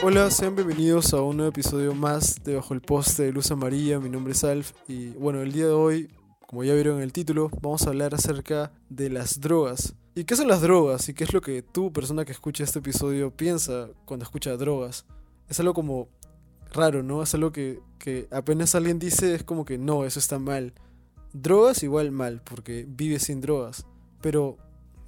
Hola, sean bienvenidos a un nuevo episodio más de Bajo el Poste de Luz Amarilla. Mi nombre es Alf y bueno, el día de hoy, como ya vieron en el título, vamos a hablar acerca de las drogas. ¿Y qué son las drogas? ¿Y qué es lo que tú, persona que escucha este episodio, piensa cuando escucha drogas? Es algo como raro, ¿no? Es algo que, que apenas alguien dice es como que no, eso está mal. Drogas igual mal, porque vive sin drogas. Pero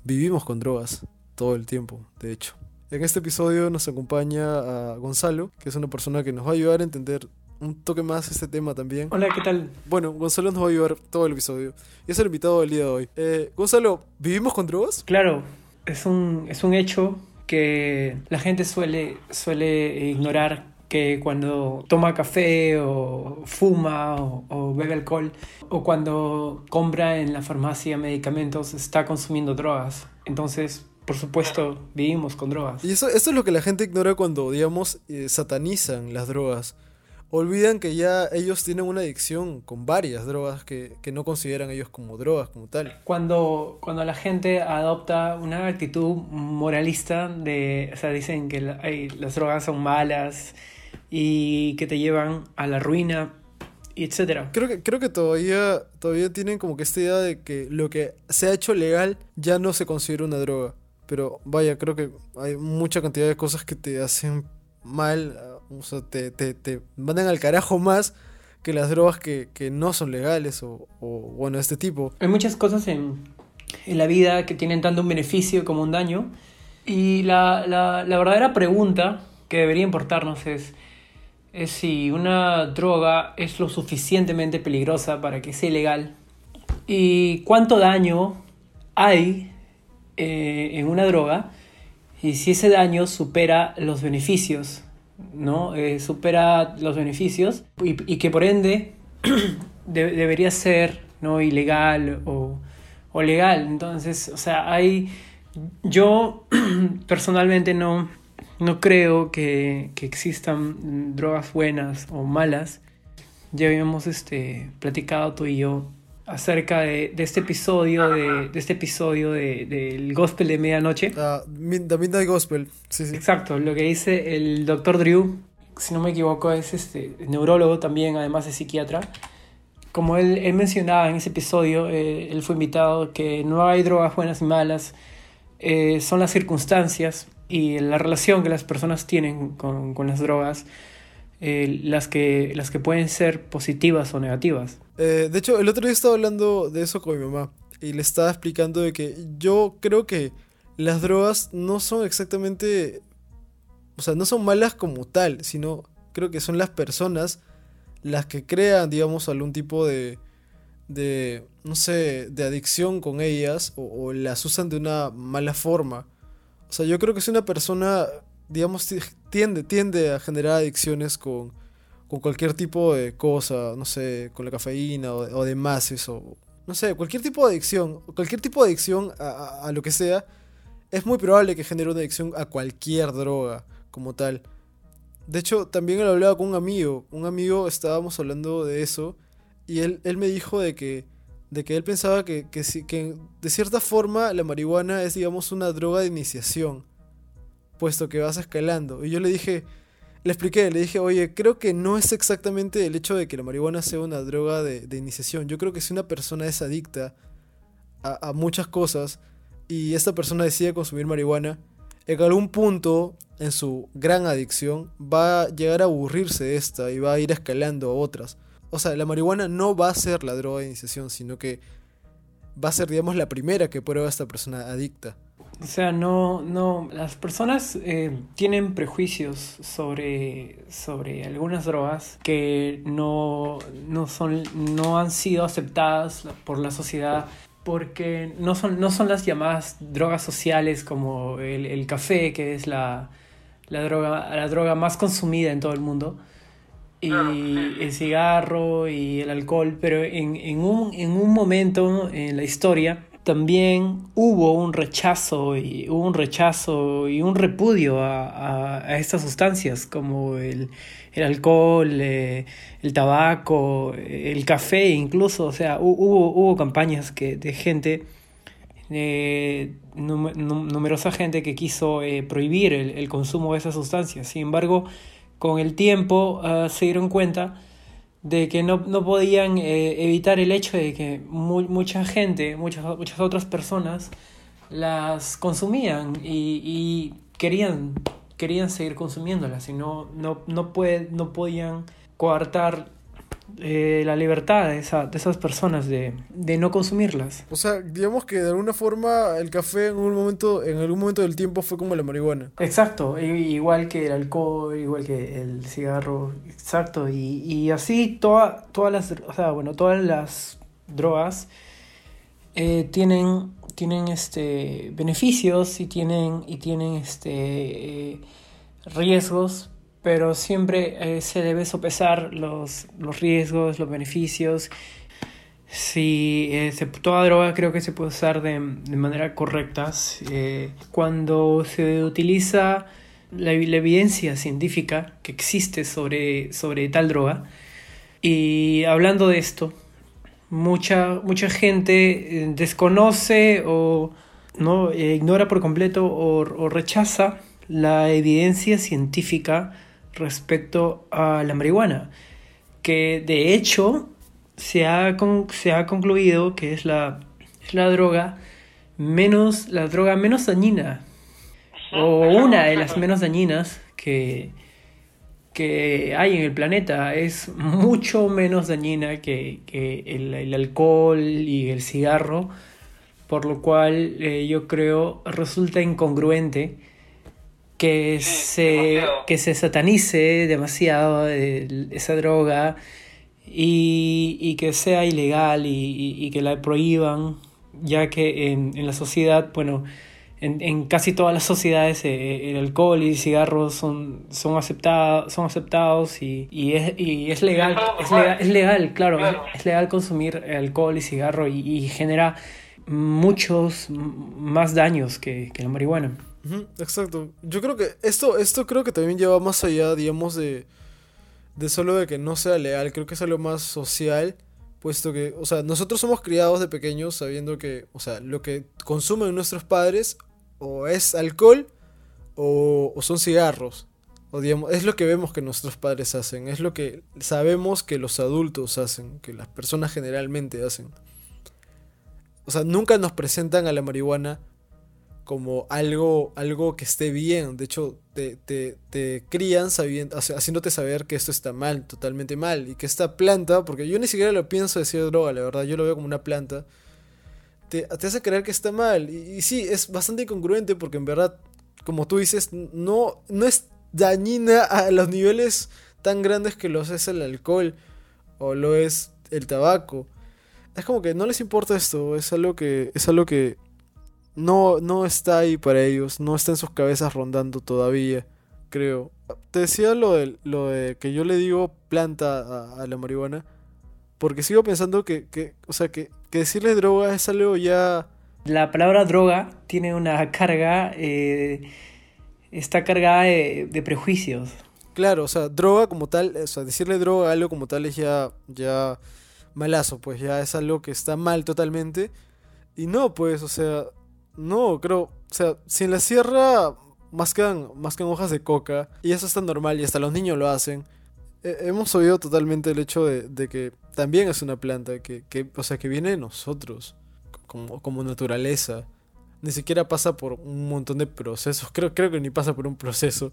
vivimos con drogas todo el tiempo, de hecho. En este episodio nos acompaña a Gonzalo, que es una persona que nos va a ayudar a entender un toque más este tema también. Hola, ¿qué tal? Bueno, Gonzalo nos va a ayudar todo el episodio. Y es el invitado del día de hoy. Eh, Gonzalo, ¿vivimos con drogas? Claro, es un, es un hecho que la gente suele, suele ignorar que cuando toma café o fuma o, o, bebe alcohol o cuando compra en la farmacia medicamentos está consumiendo drogas. Entonces, por supuesto, vivimos con drogas. Y eso, eso es lo que la gente ignora cuando, digamos, eh, satanizan las drogas. Olvidan que ya ellos tienen una adicción con varias drogas que, que, no consideran ellos como drogas, como tal. Cuando, cuando la gente adopta una actitud moralista de, o sea, dicen que la, ay, las drogas son malas y que te llevan a la ruina, etcétera. Creo que, creo que todavía, todavía tienen como que esta idea de que lo que se ha hecho legal ya no se considera una droga. Pero vaya, creo que hay mucha cantidad de cosas que te hacen mal, o sea, te, te, te mandan al carajo más que las drogas que, que no son legales o, o, bueno, este tipo. Hay muchas cosas en, en, la vida que tienen tanto un beneficio como un daño. Y la, la, la verdadera pregunta que debería importarnos es, es si una droga es lo suficientemente peligrosa para que sea ilegal y cuánto daño hay eh, en una droga y si ese daño supera los beneficios, ¿no? Eh, supera los beneficios y, que por ende de, debería ser no ilegal o, o legal. Entonces, o sea, hay yo personalmente no no creo que, que, existan drogas buenas o malas. Ya habíamos este, platicado tú y yo acerca de, de este episodio de, de este episodio de, del gospel de medianoche. Uh, The Midnight Gospel, sí, sí. Exacto, lo que dice el doctor Drew, si no me equivoco, es este neurólogo también, además de psiquiatra. Como él, él mencionaba en ese episodio, eh, él fue invitado que no hay drogas buenas y malas, eh, son las circunstancias y la relación que las personas tienen con, con las drogas, eh, las, que, las que pueden ser positivas o negativas. Eh, de hecho, el otro día estaba hablando de eso con mi mamá y le estaba explicando de que yo creo que las drogas no son exactamente, o sea, no son malas como tal, sino creo que son las personas las que crean, digamos, algún tipo de, de no sé, de adicción con ellas o, o las usan de una mala forma. O sea, yo creo que si una persona, digamos, tiende, tiende a generar adicciones con, con cualquier tipo de cosa, no sé, con la cafeína o, demás eso, no sé, cualquier tipo de adicción, cualquier tipo de adicción a, a, a, lo que sea, es muy probable que genere una adicción a cualquier droga como tal. De hecho, también lo hablaba con un amigo, un amigo estábamos hablando de eso y él, él me dijo de que de que él pensaba que, que, que, de cierta forma la marihuana es, digamos, una droga de iniciación, puesto que vas escalando. Y yo le dije, le expliqué, le dije, oye, creo que no es exactamente el hecho de que la marihuana sea una droga de, de iniciación. Yo creo que si una persona es adicta a, a, muchas cosas y esta persona decide consumir marihuana, en algún punto en su gran adicción va a llegar a aburrirse de esta y va a ir escalando a otras. O sea, la marihuana no va a ser la droga de iniciación, sino que va a ser, digamos, la primera que prueba esta persona adicta. O sea, no, no, las personas eh, tienen prejuicios sobre, sobre algunas drogas que no, no, son, no han sido aceptadas por la sociedad porque no son, no son las llamadas drogas sociales como el, el café, que es la, la, droga, la droga más consumida en todo el mundo y el cigarro y el alcohol, pero en, en, un, en un momento en la historia también hubo un rechazo y hubo un rechazo y un repudio a, a, a estas sustancias como el, el alcohol, eh, el tabaco, el café incluso, o sea, hubo, hubo campañas que, de gente eh, numerosa gente que quiso eh, prohibir el, consumo de esas sustancias. Sin embargo, con el tiempo ah, se dieron cuenta de que no, podían eh, evitar el hecho de que mucha gente, muchas, muchas otras personas las consumían y, querían, querían seguir consumiéndolas y no, no, no, no podían coartar eh, la libertad de, esa, de esas personas de, de, no consumirlas. O sea, digamos que de alguna forma el café en un momento, en algún momento del tiempo fue como la marihuana. Exacto, igual que el alcohol, igual que el cigarro, exacto, y, y así toda, todas las, o sea, bueno, todas las drogas eh, tienen, tienen este beneficios y tienen, y tienen este eh, riesgos pero siempre eh, se debe sopesar los, los, riesgos, los beneficios. Si eh, toda droga creo que se puede usar de, de manera correcta. Eh, cuando se utiliza la, evidencia científica que existe sobre, sobre tal droga. Y hablando de esto, mucha, mucha gente desconoce o no ignora por completo o rechaza la evidencia científica respecto a la marihuana, que de hecho se ha, se ha concluido que es la, la droga menos, la droga menos dañina, o una de las menos dañinas que, que hay en el planeta. Es mucho menos dañina que, el, alcohol y el cigarro, por lo cual eh, yo creo resulta incongruente que, se, que se satanice demasiado esa droga y, que sea ilegal y, que la prohíban, ya que en, la sociedad, bueno, en, casi todas las sociedades eh, el alcohol y el cigarro son, son, aceptados, son aceptados y, y, es, y es, legal, es, legal, es legal, claro, Es, legal consumir alcohol y cigarro y, genera muchos más daños que, que la marihuana exacto. Yo creo que esto, esto creo que también lleva más allá, digamos, de, de solo de que no sea leal. Creo que es algo más social, puesto que, o sea, nosotros somos criados de pequeños sabiendo que, o sea, lo que consumen nuestros padres o es alcohol o, o son cigarros. O digamos, es lo que vemos que nuestros padres hacen, es lo que sabemos que los adultos hacen, que las personas generalmente hacen. O sea, nunca nos presentan a la marihuana como algo, algo que esté bien. De hecho, te, te, crían sabiendo, haciéndote saber que esto está mal, totalmente mal. Y que esta planta, porque yo ni siquiera lo pienso decir droga, la verdad, yo lo veo como una planta, te, te hace creer que está mal. Y, sí, es bastante incongruente porque en verdad, como tú dices, no, no es dañina a los niveles tan grandes que los es el alcohol o lo es el tabaco. Es como que no les importa esto, es algo que es algo que no, no está ahí para ellos, no está en sus cabezas rondando todavía, creo. Te decía lo de, lo de que yo le digo planta a, la marihuana, porque sigo pensando que, que o sea, que, que, decirle droga es algo ya... La palabra droga tiene una carga, eh, está cargada de, prejuicios. Claro, o sea, droga como tal, o sea, decirle droga a algo como tal es ya, ya malazo, pues ya es algo que está mal totalmente. Y no, pues, o sea, no, creo. O sea, si en la sierra más quedan, más hojas de coca, y eso está normal, y hasta los niños lo hacen. hemos oído totalmente el hecho de, que también es una planta, que, que, o sea, que viene de nosotros, como, como naturaleza. Ni siquiera pasa por un montón de procesos. Creo, creo que ni pasa por un proceso.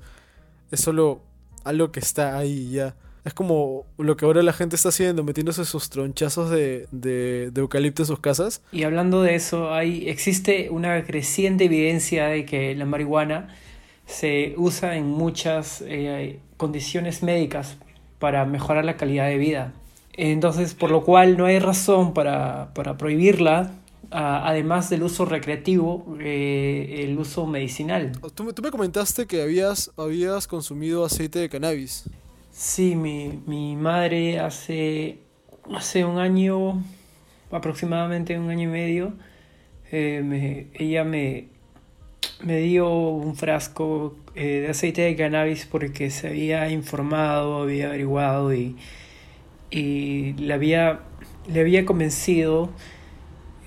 Es solo algo que está ahí ya. Es como lo que ahora la gente está haciendo, metiéndose sus tronchazos de, de, eucalipto en sus casas. Y hablando de eso, hay, existe una creciente evidencia de que la marihuana se usa en muchas eh, condiciones médicas para mejorar la calidad de vida. Entonces, por lo cual no hay razón para, para prohibirla, además del uso recreativo, eh, el uso medicinal. Tú, tú, me comentaste que habías, habías consumido aceite de cannabis. Sí, mi, mi madre hace, hace un año, aproximadamente un año y medio, eh, me, ella me, me dio un frasco eh, de aceite de cannabis porque se había informado, había averiguado y, y le, había, le había convencido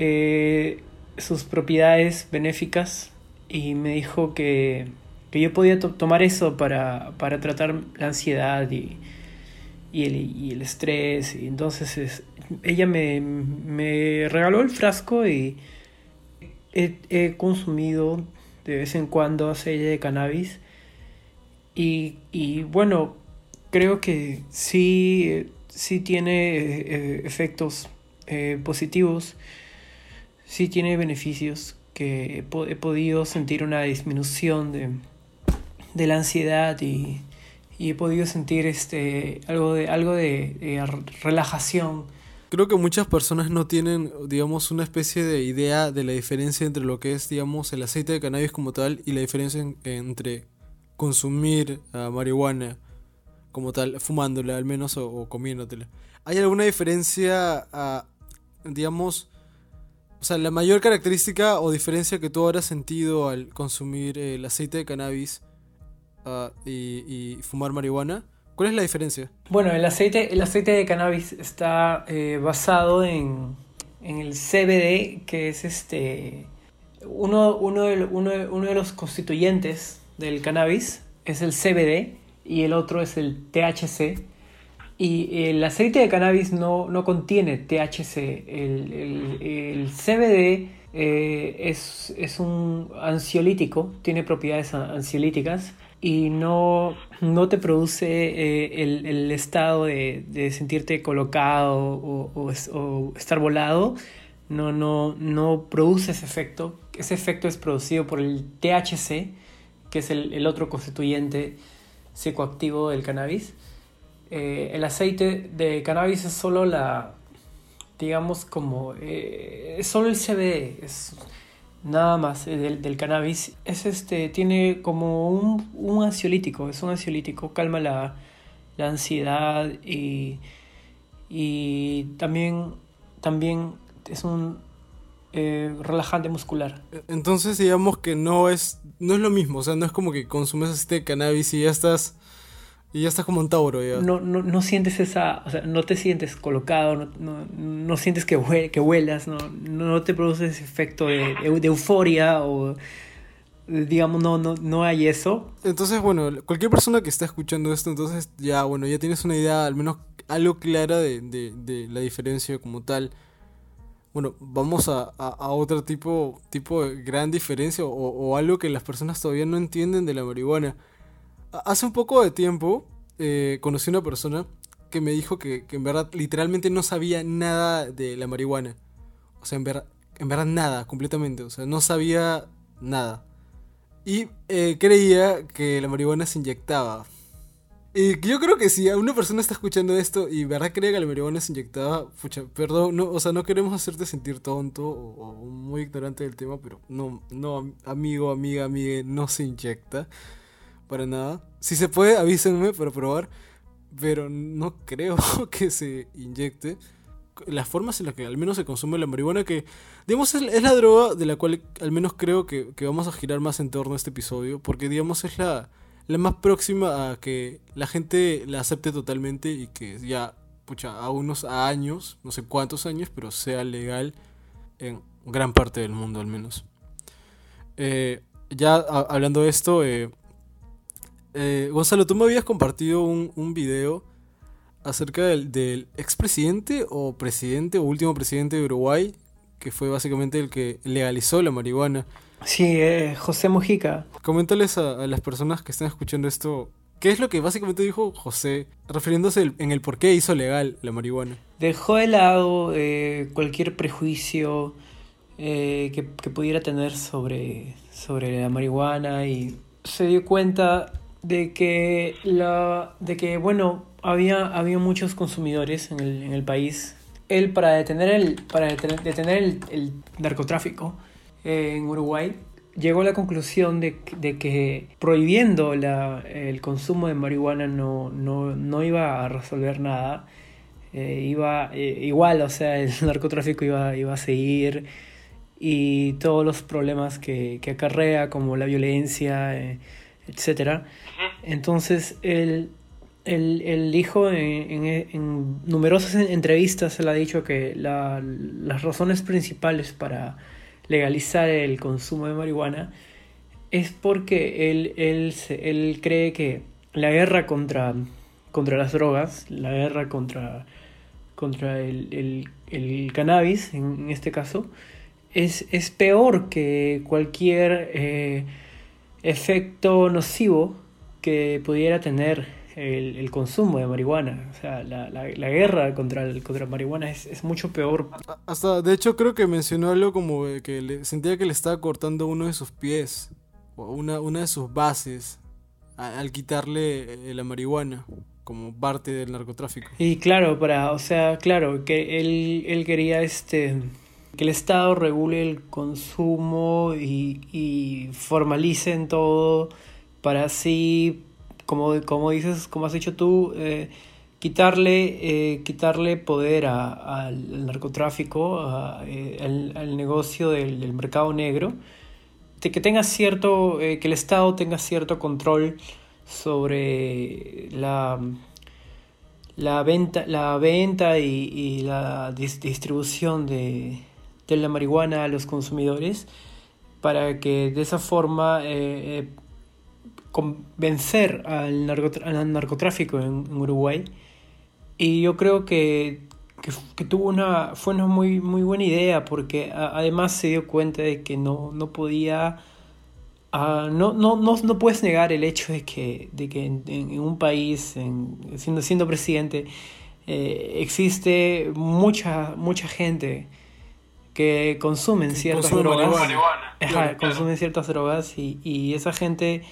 eh, sus propiedades benéficas y me dijo que, que yo podía tomar eso para, para, tratar la ansiedad y, y, el, y el, estrés. Y entonces ella me, me, regaló el frasco y he, he, consumido de vez en cuando aceite de cannabis. Y, y bueno, creo que sí, sí tiene eh, efectos eh, positivos, sí tiene beneficios, que he, podido sentir una disminución de, de la ansiedad y, y, he podido sentir este, algo, de, algo de, relajación. Creo que muchas personas no tienen, digamos, una especie de idea de la diferencia entre lo que es, digamos, el aceite de cannabis como tal y la diferencia entre consumir uh, marihuana como tal, fumándola al menos o, comiéndotela. ¿Hay alguna diferencia, uh, digamos, o sea, la mayor característica o diferencia que tú habrás sentido al consumir el aceite de cannabis uh, y, fumar marihuana? ¿Cuál es la diferencia? Bueno, el aceite, el aceite de cannabis está eh, basado en, el CBD, que es este uno, uno, de, uno de los constituyentes del cannabis, es el CBD, y el otro es el THC. Y el aceite de cannabis no, no contiene THC. El, el, el CBD eh, es, es, un ansiolítico, tiene propiedades ansiolíticas y no, no te produce eh, el, el, estado de, de, sentirte colocado o, o, estar volado. No, no, no produce ese efecto. Ese efecto es producido por el THC, que es el, el otro constituyente psicoactivo del cannabis. Eh, el aceite de cannabis es solo la, digamos como, eh, solo el CBD, es nada más eh, del, del, cannabis. Es este, tiene como un, un, ansiolítico, es un ansiolítico, calma la, la ansiedad y, y también, también es un eh, relajante muscular. Entonces digamos que no es, no es lo mismo, o sea, no es como que consumes este cannabis y ya estás y ya estás como un tauro ya. No, no, no sientes esa, o sea, no te sientes colocado, no, no, no sientes que, hue que huelas, no, no te produce ese efecto de, de euforia o digamos, no, no, no hay eso. Entonces, bueno, cualquier persona que está escuchando esto, entonces ya, bueno, ya tienes una idea, al menos algo clara de, de, de la diferencia como tal. Bueno, vamos a, a, a, otro tipo, tipo de gran diferencia o, o algo que las personas todavía no entienden de la marihuana. Hace un poco de tiempo eh, conocí una persona que me dijo que, en verdad literalmente no sabía nada de la marihuana. O sea, en, ver, en verdad nada, completamente. O sea, no sabía nada. Y eh, creía que la marihuana se inyectaba. Y yo creo que si una persona está escuchando esto y verdad cree que la marihuana se inyectaba, pucha, perdón, no, o sea, no queremos hacerte sentir tonto o, muy ignorante del tema, pero no, no, amigo, amiga, amiga, no se inyecta para nada. Si se puede, avísenme para probar. Pero no creo que se inyecte. Las formas en las que al menos se consume la marihuana, que digamos es, la droga de la cual al menos creo que, que, vamos a girar más en torno a este episodio, porque digamos es la, la más próxima a que la gente la acepte totalmente y que ya, pucha, a unos años, no sé cuántos años, pero sea legal en gran parte del mundo al menos. Eh, ya hablando de esto, eh, eh, Gonzalo, tú me habías compartido un, un video acerca del, del expresidente o presidente o último presidente de Uruguay, que fue básicamente el que legalizó la marihuana. Sí, eh, José Mojica. Coméntales a, a, las personas que están escuchando esto, ¿qué es lo que básicamente dijo José, refiriéndose el, en el por qué hizo legal la marihuana? Dejó de lado eh, cualquier prejuicio eh, que, que, pudiera tener sobre, sobre la marihuana y se dio cuenta de que la de que bueno había había muchos consumidores en el, en el país. Él para detener el para detener, el, el, narcotráfico eh, en Uruguay llegó a la conclusión de, de que prohibiendo la, el consumo de marihuana no, no, no iba a resolver nada. Eh, iba eh, igual o sea el narcotráfico iba, iba a seguir y todos los problemas que, que acarrea como la violencia etcétera. Entonces, él, él, él dijo en, en, en, numerosas entrevistas, él ha dicho que la, las razones principales para legalizar el consumo de marihuana es porque él, él, él cree que la guerra contra, contra las drogas, la guerra contra, contra el, cannabis, en, este caso, es, es, peor que cualquier eh, efecto nocivo que pudiera tener el, consumo de marihuana. O sea, la, la, guerra contra, el, contra la marihuana es, es, mucho peor. Hasta, de hecho, creo que mencionó algo como que le, sentía que le estaba cortando uno de sus pies, o una, una de sus bases, al quitarle eh, la marihuana como parte del narcotráfico. Y claro, para, o sea, claro, que él, él quería este que el Estado regule el consumo y, y formalice en todo para así como, como dices, como has dicho tú, eh, quitarle, eh, quitarle poder al narcotráfico, eh, al, negocio del, mercado negro, que tenga cierto, que el Estado tenga cierto control sobre la, la venta, la venta y, la distribución de, de, la marihuana a los consumidores para que de esa forma convencer al, narcotráfico en, Uruguay. Y yo creo que, que, tuvo una, fue una muy, muy buena idea porque además se dio cuenta de que no, no podía... Ah, no, no, no, no, puedes negar el hecho de que, de que en, un país, siendo, siendo presidente, eh, existe mucha, mucha gente que consumen ciertas drogas. consumen ciertas drogas y, y esa gente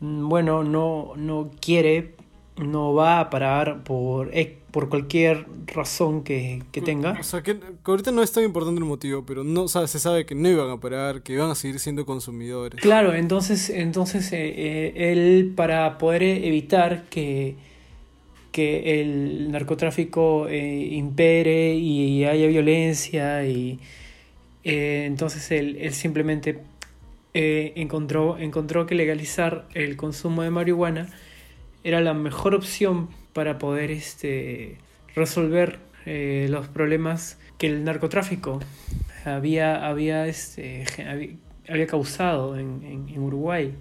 Mm, bueno, no, no quiere, no va a parar por, por cualquier razón que, tenga. O sea, que, ahorita no es tan importante el motivo, pero no se sabe que no iban a parar, que iban a seguir siendo consumidores. Claro, entonces, entonces eh, eh, él para poder evitar que, que el narcotráfico eh, impere y haya violencia y entonces él, él simplemente eh, encontró, encontró que legalizar el consumo de marihuana era la mejor opción para poder este, resolver eh, los problemas que el narcotráfico había, había, este, había, causado en, en, Uruguay.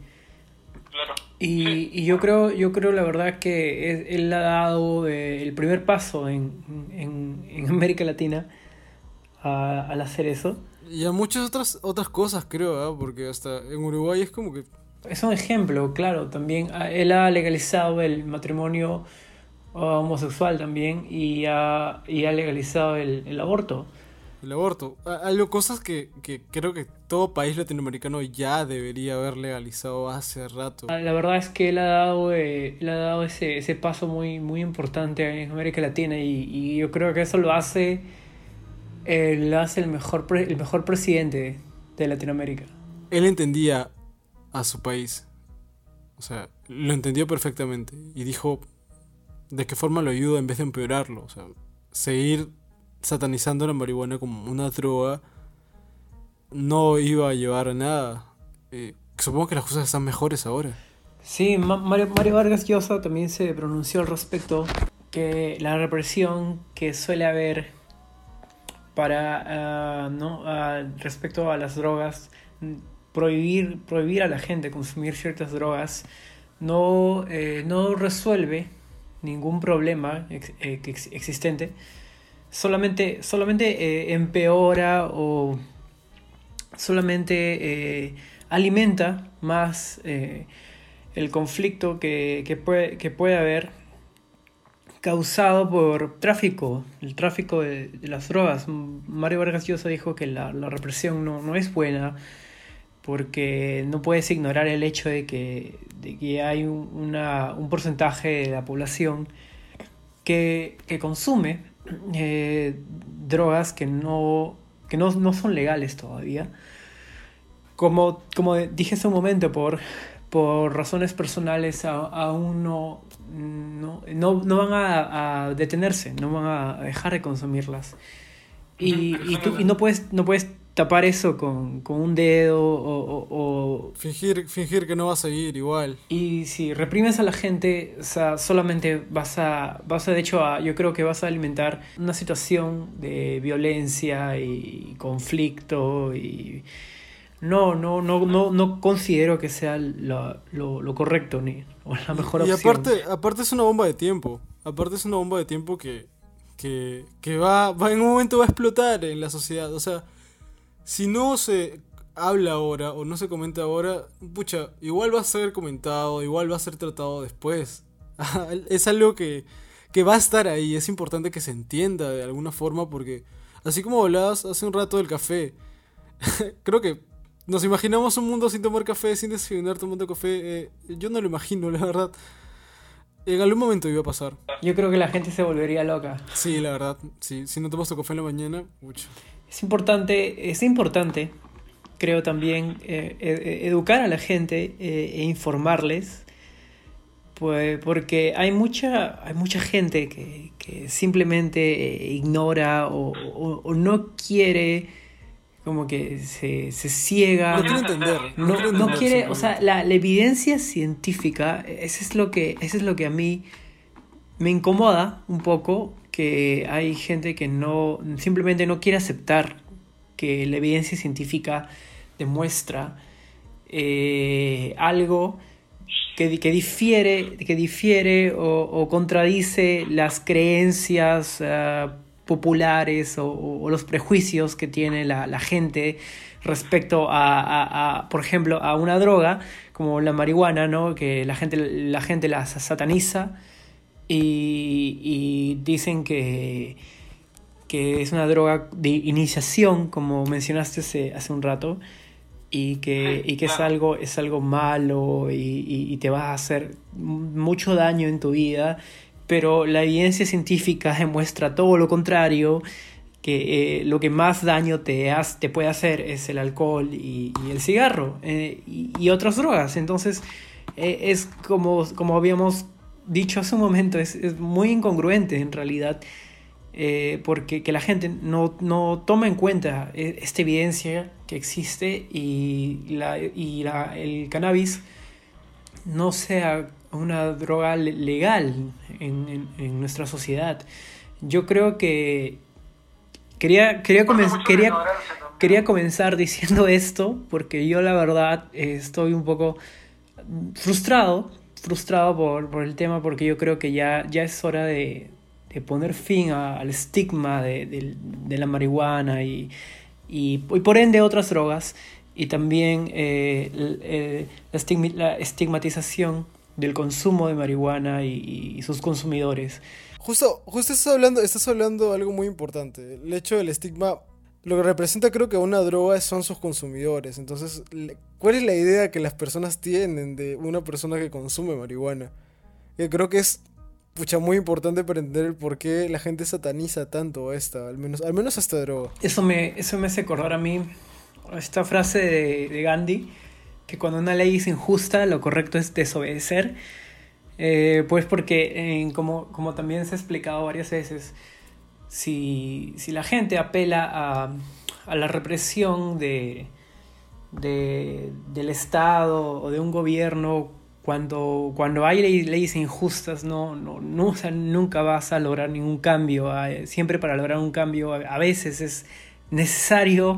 Y, y, yo creo, yo creo la verdad que él, ha dado eh, el primer paso en, en América Latina al hacer eso. Y a muchas otras, otras cosas, creo, ¿ah? porque hasta en Uruguay es como que... Es un ejemplo, claro, también. Ah, él ha legalizado el matrimonio ah, homosexual también y ha, y ha legalizado el, el aborto. El aborto. Hay cosas que, que, creo que todo país latinoamericano ya debería haber legalizado hace rato. La verdad es que él ha dado, eh, él ha dado ese, ese paso muy, muy importante en América Latina y, y yo creo que eso lo hace él hace el mejor, el mejor presidente de Latinoamérica. Él entendía a su país. O sea, lo entendió perfectamente. Y dijo de qué forma lo ayuda en vez de empeorarlo. O sea, seguir satanizando la marihuana como una droga no iba a llevar a nada. Eh, supongo que las cosas están mejores ahora. Sí, Mario, Mario Vargas Llosa también se pronunció al respecto que la represión que suele haber para, ah, ¿no? Ah, respecto a las drogas, prohibir, prohibir a la gente consumir ciertas drogas no, eh, no resuelve ningún problema eh, existente, solamente, solamente eh, empeora o solamente alimenta más el conflicto que, que, puede, que puede haber causado por tráfico, el tráfico de, las drogas. Mario Vargas Llosa dijo que la, represión no, es buena porque no puedes ignorar el hecho de que, de que hay un, un porcentaje de la población que, consume eh, drogas que, no, que no, son legales todavía. Como, como dije hace un momento, por, por razones personales aún no, no, no, van a, detenerse, no van a dejar de consumirlas. Y, y, tú, y no puedes, no puedes tapar eso con, con un dedo o, o, Fingir, fingir que no vas a ir igual. Y si reprimes a la gente, o sea, solamente vas a, vas a, de hecho, a, yo creo que vas a alimentar una situación de violencia y conflicto y... No, no, no, no, no considero que sea lo, lo, lo correcto ni o la mejor y, opción. Y aparte, aparte es una bomba de tiempo. Aparte es una bomba de tiempo que, que, que va, va en un momento va a explotar en la sociedad. O sea, si no se habla ahora o no se comenta ahora, pucha, igual va a ser comentado, igual va a ser tratado después. es algo que, que va a estar ahí, es importante que se entienda de alguna forma porque, así como hablabas hace un rato del café, creo que nos imaginamos un mundo sin tomar café, sin desayunar tomando café. Eh, yo no lo imagino, la verdad. En algún momento iba a pasar. Yo creo que la gente se volvería loca. Sí, la verdad. Sí, si no tomas tu café en la mañana, mucho. Es importante, es importante, creo también, eh, eh, educar a la gente eh, e informarles, pues, porque hay mucha, hay mucha gente que, que simplemente ignora o, o, o, no quiere, como que se, se ciega. No quiere entender. No, no, quiere, no quiere o sea, la, la, evidencia científica, eso es, lo que, eso es lo que a mí me incomoda un poco, que hay gente que no simplemente no quiere aceptar que la evidencia científica demuestra eh, algo que, que, difiere, que difiere o, o contradice las creencias uh, populares o, o, los prejuicios que tiene la, la gente respecto a, a, a, por ejemplo, a una droga como la marihuana, ¿no? que la gente la, gente la sataniza y, y dicen que, que, es una droga de iniciación, como mencionaste hace, hace un rato, y que, y que es, algo, es algo malo y, y, y, te va a hacer mucho daño en tu vida, pero la evidencia científica demuestra todo lo contrario, que eh, lo que más daño te, has, te puede hacer es el alcohol y, el cigarro eh, y, otras drogas. Entonces eh, es como, como habíamos dicho hace un momento, es, es muy incongruente en realidad, porque que la gente no, no, toma en cuenta esta evidencia que existe y, la, y la, el cannabis no sea una droga legal en, en, en nuestra sociedad. Yo creo que quería, quería, comen quería, quería comenzar diciendo esto porque yo la verdad estoy un poco frustrado frustrado por, por, el tema porque yo creo que ya, ya es hora de, de poner fin a, al estigma de, de, de, la marihuana y, y, y, por ende otras drogas y también eh, eh, la, estigma, la, estigmatización del consumo de marihuana y, y, sus consumidores. Justo, justo estás hablando, estás hablando de algo muy importante, el hecho del estigma lo que representa creo que una droga son sus consumidores. Entonces, ¿cuál es la idea que las personas tienen de una persona que consume marihuana? Yo creo que es pucha muy importante para entender el por qué la gente sataniza tanto a esta, al menos, al menos a esta droga. Eso me, eso me hace acordar a mí esta frase de, de Gandhi, que cuando una ley es injusta, lo correcto es desobedecer. Eh, pues porque, eh, como, como también se ha explicado varias veces, si, si la gente apela a, a la represión de, de, del Estado o de un gobierno cuando, cuando hay ley, leyes injustas, no, no, nunca vas a lograr ningún cambio. Siempre para lograr un cambio a, a veces es necesario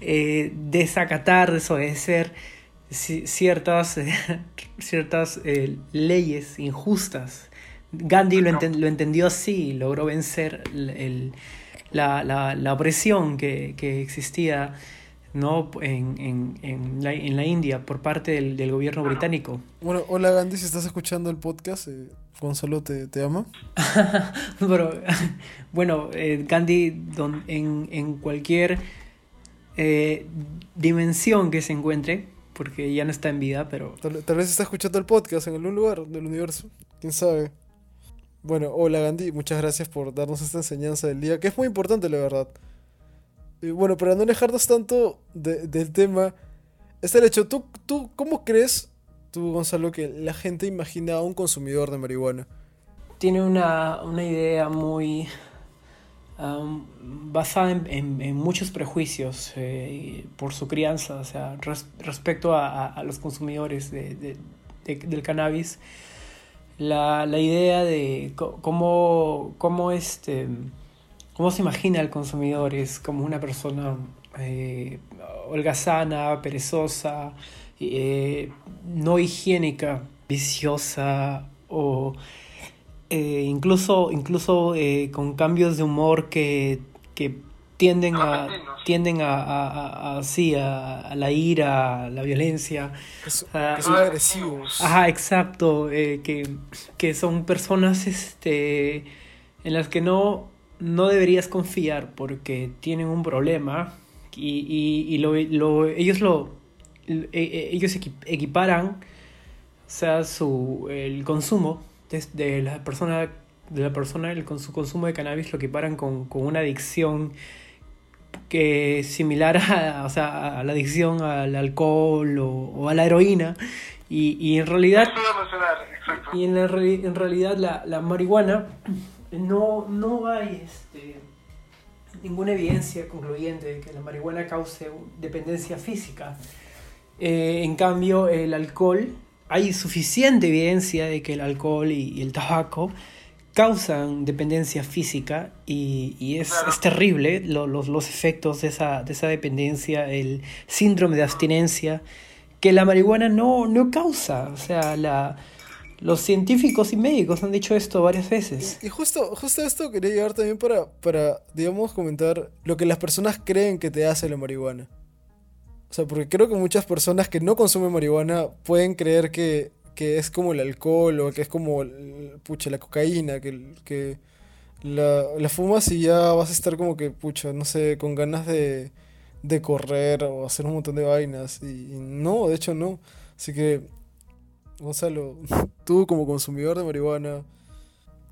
eh, desacatar, desobedecer ciertas, ciertas eh, leyes injustas. Gandhi lo, ent lo, entendió así, logró vencer el, el, la, la, la, opresión que, que existía ¿no? en, en, en, la, en la India por parte del, del, gobierno británico. Bueno, hola Gandhi, si estás escuchando el podcast, eh, Gonzalo te, te ama. Pero, bueno, eh, Gandhi don, en, en cualquier eh, dimensión que se encuentre, porque ya no está en vida, pero... Tal, tal vez está escuchando el podcast en algún lugar del universo, quién sabe. Bueno, hola Gandhi, muchas gracias por darnos esta enseñanza del día, que es muy importante, la verdad. Y bueno, para no alejarnos tanto de, del tema, está el hecho, ¿tú, ¿tú cómo crees, tú Gonzalo, que la gente imagina a un consumidor de marihuana? Tiene una, una idea muy basada en, muchos prejuicios eh, por su crianza, o sea, respecto a, los consumidores del cannabis. La, idea de cómo, cómo, este, cómo se imagina el consumidor es como una persona eh, holgazana, perezosa, eh, no higiénica, viciosa o eh, incluso, incluso eh, con cambios de humor que, tienden a tienden a, a, la ira, a la violencia. Que, son agresivos. Ajá, exacto. Eh, que, son personas este, en las que no, no deberías confiar porque tienen un problema y, y, lo, ellos lo ellos equiparan o sea, su, el consumo de, la persona, de la persona con su consumo de cannabis lo equiparan con, con una adicción que similar a, o sea, a la adicción al alcohol o, a la heroína. Y, y en realidad. Y en, la, en realidad la, la, marihuana no, no hay este, ninguna evidencia concluyente de que la marihuana cause dependencia física. Eh, en cambio, el alcohol hay suficiente evidencia de que el alcohol y, el tabaco causan dependencia física y, es, terrible los, los, efectos de esa, de esa dependencia, el síndrome de abstinencia, que la marihuana no, no causa. O sea, la, los científicos y médicos han dicho esto varias veces. Y, justo, justo esto quería llegar también para, para, digamos, comentar lo que las personas creen que te hace la marihuana. O sea, porque creo que muchas personas que no consumen marihuana pueden creer que, es como el alcohol o que es como, pucha, la cocaína, que, que la, la, fumas y ya vas a estar como que, pucha, no sé, con ganas de, de correr o hacer un montón de vainas. Y, y no, de hecho no. Así que, Gonzalo, tú como consumidor de marihuana,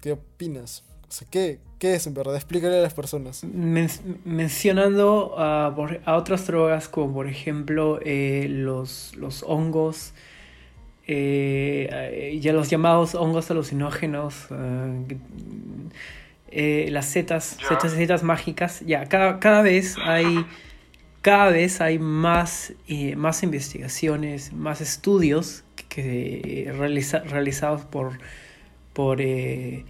¿qué opinas? O sea, ¿qué, es en verdad? Explícale a las personas. mencionando a, otras drogas como por ejemplo eh, los, los hongos, eh, ya los llamados hongos alucinógenos, eh, las setas, setas, setas mágicas, ya cada, cada vez hay cada vez hay más, más investigaciones, más estudios que, realizados por, por eh,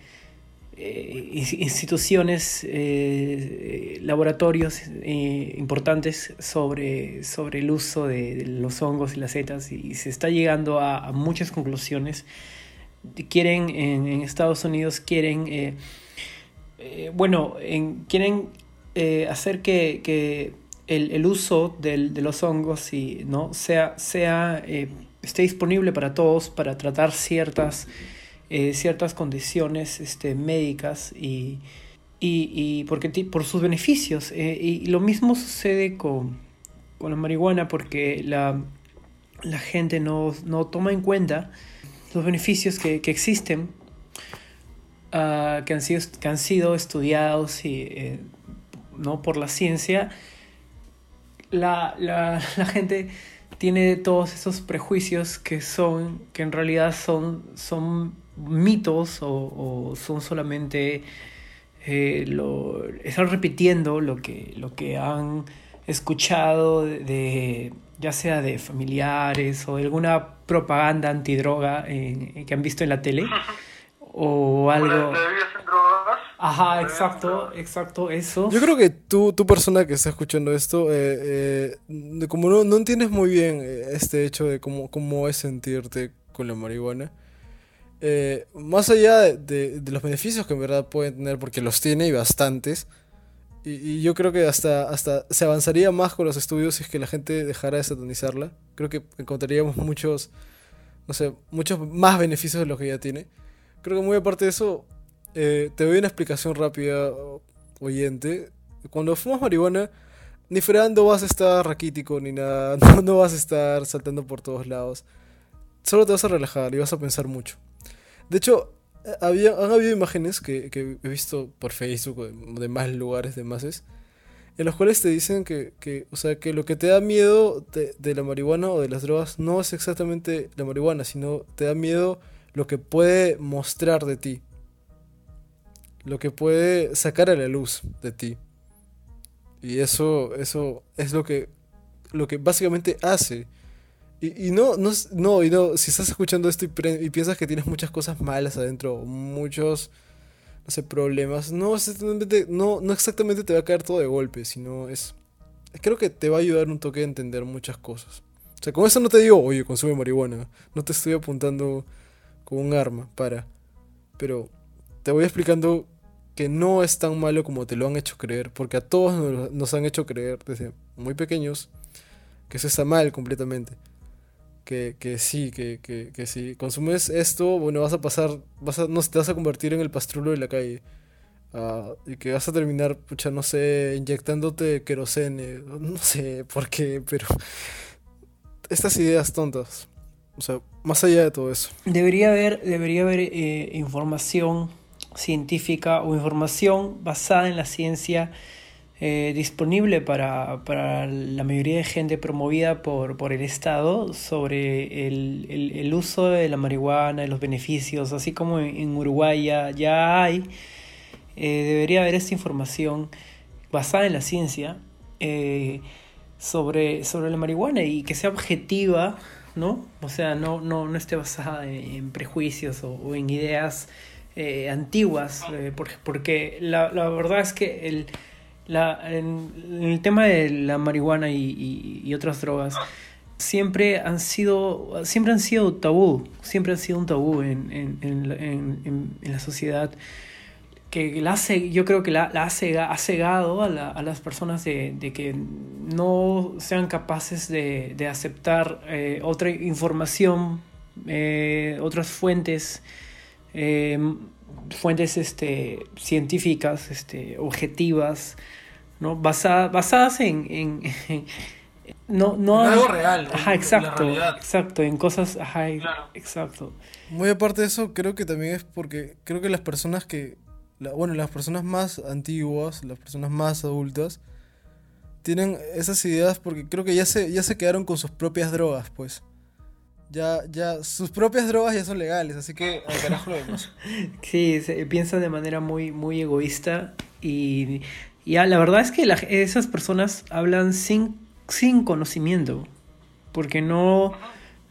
instituciones, eh, laboratorios eh, importantes sobre, sobre el uso de, los hongos y las setas y se está llegando a, muchas conclusiones. Quieren en, Estados Unidos, quieren, bueno, en, quieren hacer que, que el, el, uso del, de los hongos y, ¿no? sea, sea esté disponible para todos para tratar ciertas eh, ciertas condiciones este, médicas y, y, porque por sus beneficios. Eh, y lo mismo sucede con, con la marihuana porque la, la gente no, no, toma en cuenta los beneficios que, que existen, uh, que, han sido, que han sido estudiados y, eh, ¿no? por la ciencia. La, la, la gente tiene todos esos prejuicios que son, que en realidad son, son mitos o, son solamente eh, lo, están repitiendo lo que, lo que han escuchado de, ya sea de familiares o de alguna propaganda antidroga que han visto en la tele o algo. Ajá, exacto, exacto, eso. Yo creo que tú, tu persona que está escuchando esto, eh, eh, como no, no, entiendes muy bien este hecho de cómo, cómo es sentirte con la marihuana, eh, más allá de, los beneficios que en verdad pueden tener, porque los tiene y bastantes, y, yo creo que hasta, hasta se avanzaría más con los estudios si es que la gente dejara de satanizarla. Creo que encontraríamos muchos, no sé, muchos más beneficios de los que ya tiene. Creo que muy aparte de eso, eh, te doy una explicación rápida, oyente. Cuando fumas marihuana, ni fregando vas a estar raquítico ni nada, no, no vas a estar saltando por todos lados. Solo te vas a relajar y vas a pensar mucho. De hecho, han habido imágenes que, he visto por Facebook de, más lugares, de en los cuales te dicen que, que, o sea, que lo que te da miedo de, de, la marihuana o de las drogas no es exactamente la marihuana, sino te da miedo lo que puede mostrar de ti. lo que puede sacar a la luz de ti. Y eso, eso es lo que, lo que básicamente hace. Y, no, no, no, y no, si estás escuchando esto y, piensas que tienes muchas cosas malas adentro, muchos, no sé, problemas, no exactamente, no exactamente te va a caer todo de golpe, sino es, creo que te va a ayudar un toque a entender muchas cosas. O sea, con eso no te digo, oye, consume marihuana, no te estoy apuntando con un arma, para. Pero te voy explicando que no es tan malo como te lo han hecho creer, porque a todos nos, han hecho creer desde muy pequeños que eso está mal completamente. Que, que sí, que, que, que, si consumes esto, bueno, vas a pasar, vas no, te vas a convertir en el pastrulo de la calle. Ah, y que vas a terminar, pucha, no sé, inyectándote querosene, no sé por qué, pero estas ideas tontas. O sea, más allá de todo eso. Debería haber, debería haber eh, información científica o información basada en la ciencia eh, disponible para, la mayoría de gente promovida por, por el Estado sobre el, uso de la marihuana y los beneficios, así como en, Uruguay ya, hay, eh, debería haber esta información basada en la ciencia eh, sobre, sobre la marihuana y que sea objetiva, ¿no? O sea, no, no, no esté basada en, prejuicios o en ideas antiguas, eh, porque, la, la, verdad es que el, la, en, el tema de la marihuana y, y, otras drogas siempre han sido siempre han sido tabú, siempre han sido un tabú en, en, la sociedad que la hace, yo creo que la, la ha, cegado a, la, a, las personas de, de, que no sean capaces de, de aceptar eh, otra información, otras fuentes eh, fuentes este, científicas, este, objetivas, ¿no? basadas en, en, no, no algo real. Ajá, exacto, exacto, en cosas, ajá, exacto. Muy aparte de eso, creo que también es porque creo que las personas que, bueno, las personas más antiguas, las personas más adultas, tienen esas ideas porque creo que ya se, ya se quedaron con sus propias drogas, pues ya, ya, sus propias drogas ya son legales, así que al carajo lo vemos. Sí, se piensa de manera muy, muy egoísta y, ya, la verdad es que esas personas hablan sin, sin conocimiento, porque no...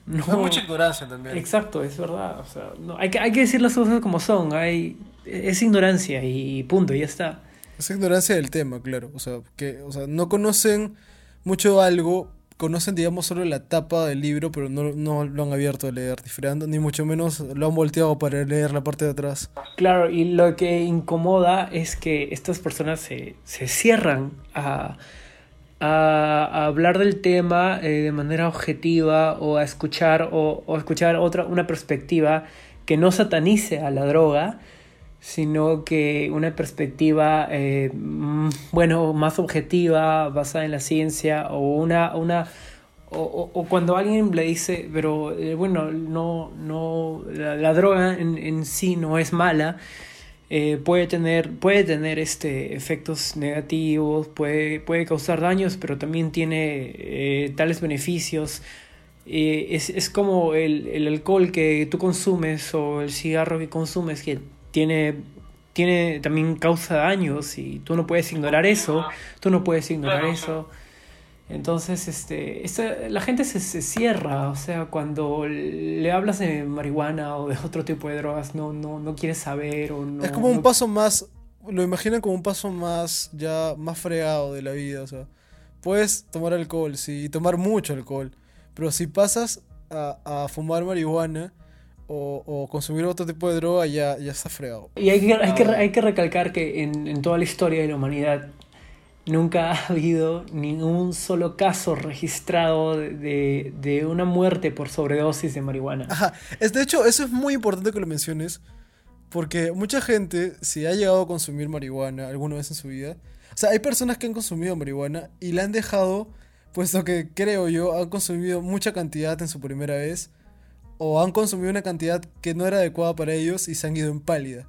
No, hay mucha ignorancia también. Exacto, es verdad. O sea, no, hay, que, hay que decir las cosas como son. Hay, es ignorancia y punto, ya está. Es ignorancia del tema, claro. O sea, que o sea, no conocen mucho algo conocen, digamos, solo la tapa del libro, pero no, no lo han abierto a leer, ni mucho menos lo han volteado para leer la parte de atrás. Claro, y lo que incomoda es que estas personas se, se cierran a, a, hablar del tema eh, de manera objetiva o a escuchar, o, o escuchar otra, una perspectiva que no satanice a la droga, sino que una perspectiva, eh, bueno, más objetiva, basada en la ciencia, o una, una o, o, cuando alguien le dice, pero eh, bueno, no, no, la, droga en, en, sí no es mala, eh, puede tener, puede tener este, efectos negativos, puede, puede causar daños, pero también tiene tales beneficios. es, es como el, el alcohol que tú consumes o el cigarro que consumes que tiene, tiene también causa daños y tú no puedes ignorar eso, tú no puedes ignorar eso. Entonces, este, la gente se, se, cierra, o sea, cuando le hablas de marihuana o de otro tipo de drogas, no, no, no quieres saber o no... Es como un paso más, lo imaginan como un paso más, ya más fregado de la vida, o sea, puedes tomar alcohol, sí, y tomar mucho alcohol, pero si pasas a, a fumar marihuana, o, consumir otro tipo de droga ya, ya está fregado. Y hay que, hay que, hay que recalcar que en, en, toda la historia de la humanidad nunca ha habido ningún solo caso registrado de, de, una muerte por sobredosis de marihuana. Ajá. Es, de hecho, eso es muy importante que lo menciones, porque mucha gente, si ha llegado a consumir marihuana alguna vez en su vida, o sea, hay personas que han consumido marihuana y la han dejado, puesto que creo yo, han consumido mucha cantidad en su primera vez o han consumido una cantidad que no era adecuada para ellos y se han ido en pálida.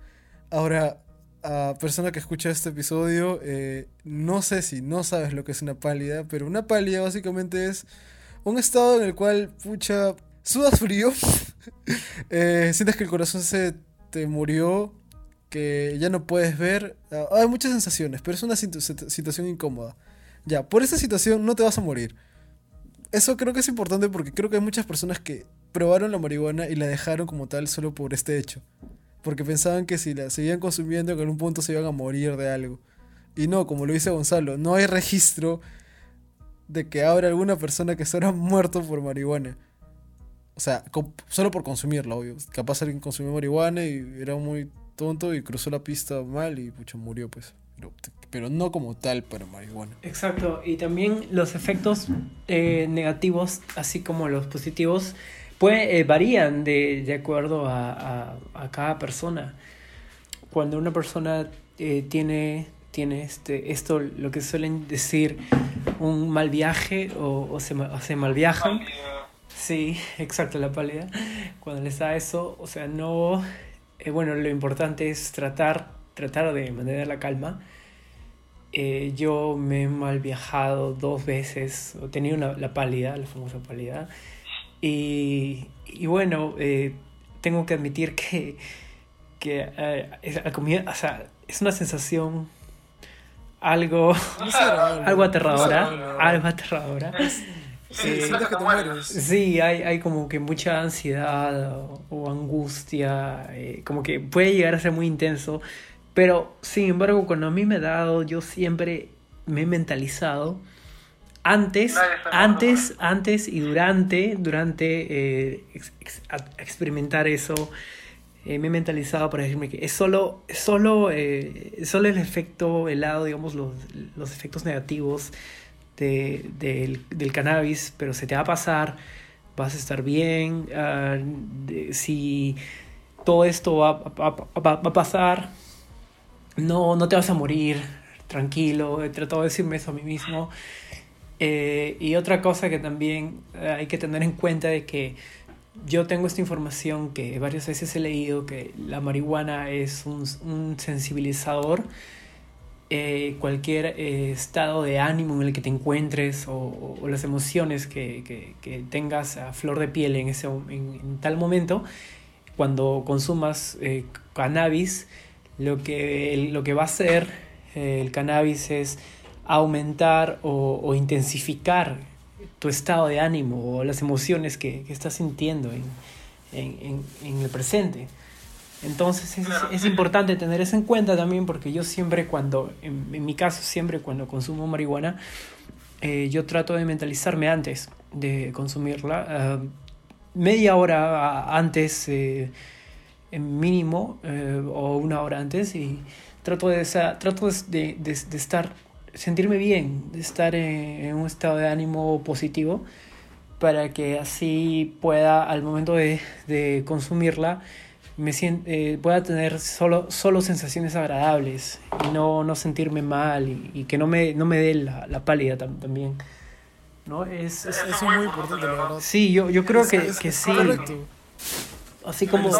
Ahora, a persona que escucha este episodio, eh, no sé si no sabes lo que es una pálida, pero una pálida básicamente es un estado en el cual, pucha, sudas frío, eh, sientes que el corazón se te murió que ya no puedes ver. Ah, hay muchas sensaciones, pero es una situación incómoda. Ya, por esa situación no te vas a morir. Eso creo que es importante porque creo que hay muchas personas que probaron la marihuana y la dejaron como tal solo por este hecho. Porque pensaban que si la seguían consumiendo en algún punto se iban a morir de algo. Y no, como lo dice Gonzalo, no hay registro de que habrá alguna persona que se haya muerto por marihuana. O sea, solo por consumirla, obvio. Capaz alguien consumió marihuana y era muy tonto y cruzó la pista mal y pucha, murió, pues. Pero, no como tal para marihuana. Exacto, y también los efectos eh, negativos, así como los positivos, pues, eh, varían de, de acuerdo a, a, cada persona. Cuando una persona eh, tiene, tiene este, esto, lo que suelen decir, un mal viaje o, o se, o se mal viajan. Sí, exacto, la pálida. Cuando les da eso, o sea, no... Eh, bueno, lo importante es tratar, tratar de mantener la calma. Eh, yo me he mal viajado dos veces, he tenido una, la pálida, la famosa pálida. Y, y bueno, eh, tengo que admitir que, que es, o sea, es una sensación algo, algo aterradora, algo aterradora. Sí, Sí, hay, hay como que mucha ansiedad o, angustia, eh, como que puede llegar a ser muy intenso, pero sin embargo cuando a mí me ha dado, yo siempre me he mentalizado antes, antes, antes y durante, durante eh, experimentar eso, eh, me he mentalizado para decirme que es solo, solo, solo el efecto helado, digamos, los, los efectos negativos de, del, cannabis, pero se te va a pasar, vas a estar bien, ah, si todo esto va, a pasar, no, no te vas a morir, tranquilo, he tratado de decirme eso a mí mismo. Eh, y otra cosa que también eh, hay que tener en cuenta de que yo tengo esta información que varias veces he leído que la marihuana es un, un sensibilizador eh, cualquier estado de ánimo en el que te encuentres o, las emociones que, tengas a flor de piel en, ese, en, tal momento, cuando consumas cannabis, lo que, lo que va a hacer el cannabis es aumentar o, intensificar tu estado de ánimo o las emociones que, estás sintiendo en el presente. Entonces es, es, importante tener eso en cuenta también porque yo siempre cuando, en, mi caso siempre cuando consumo marihuana, eh, yo trato de mentalizarme antes de consumirla, ah, media hora antes eh, en mínimo eh, o una hora antes y trato de, trato de, de, de estar, sentirme bien, estar en, en, un estado de ánimo positivo para que así pueda al momento de, de consumirla me eh, pueda tener solo, solo sensaciones agradables y no, no sentirme mal y, que no me, no me dé la, la pálida también. ¿no? Es, es, es muy importante, la verdad. Sí, yo, yo creo que, que sí. Así como,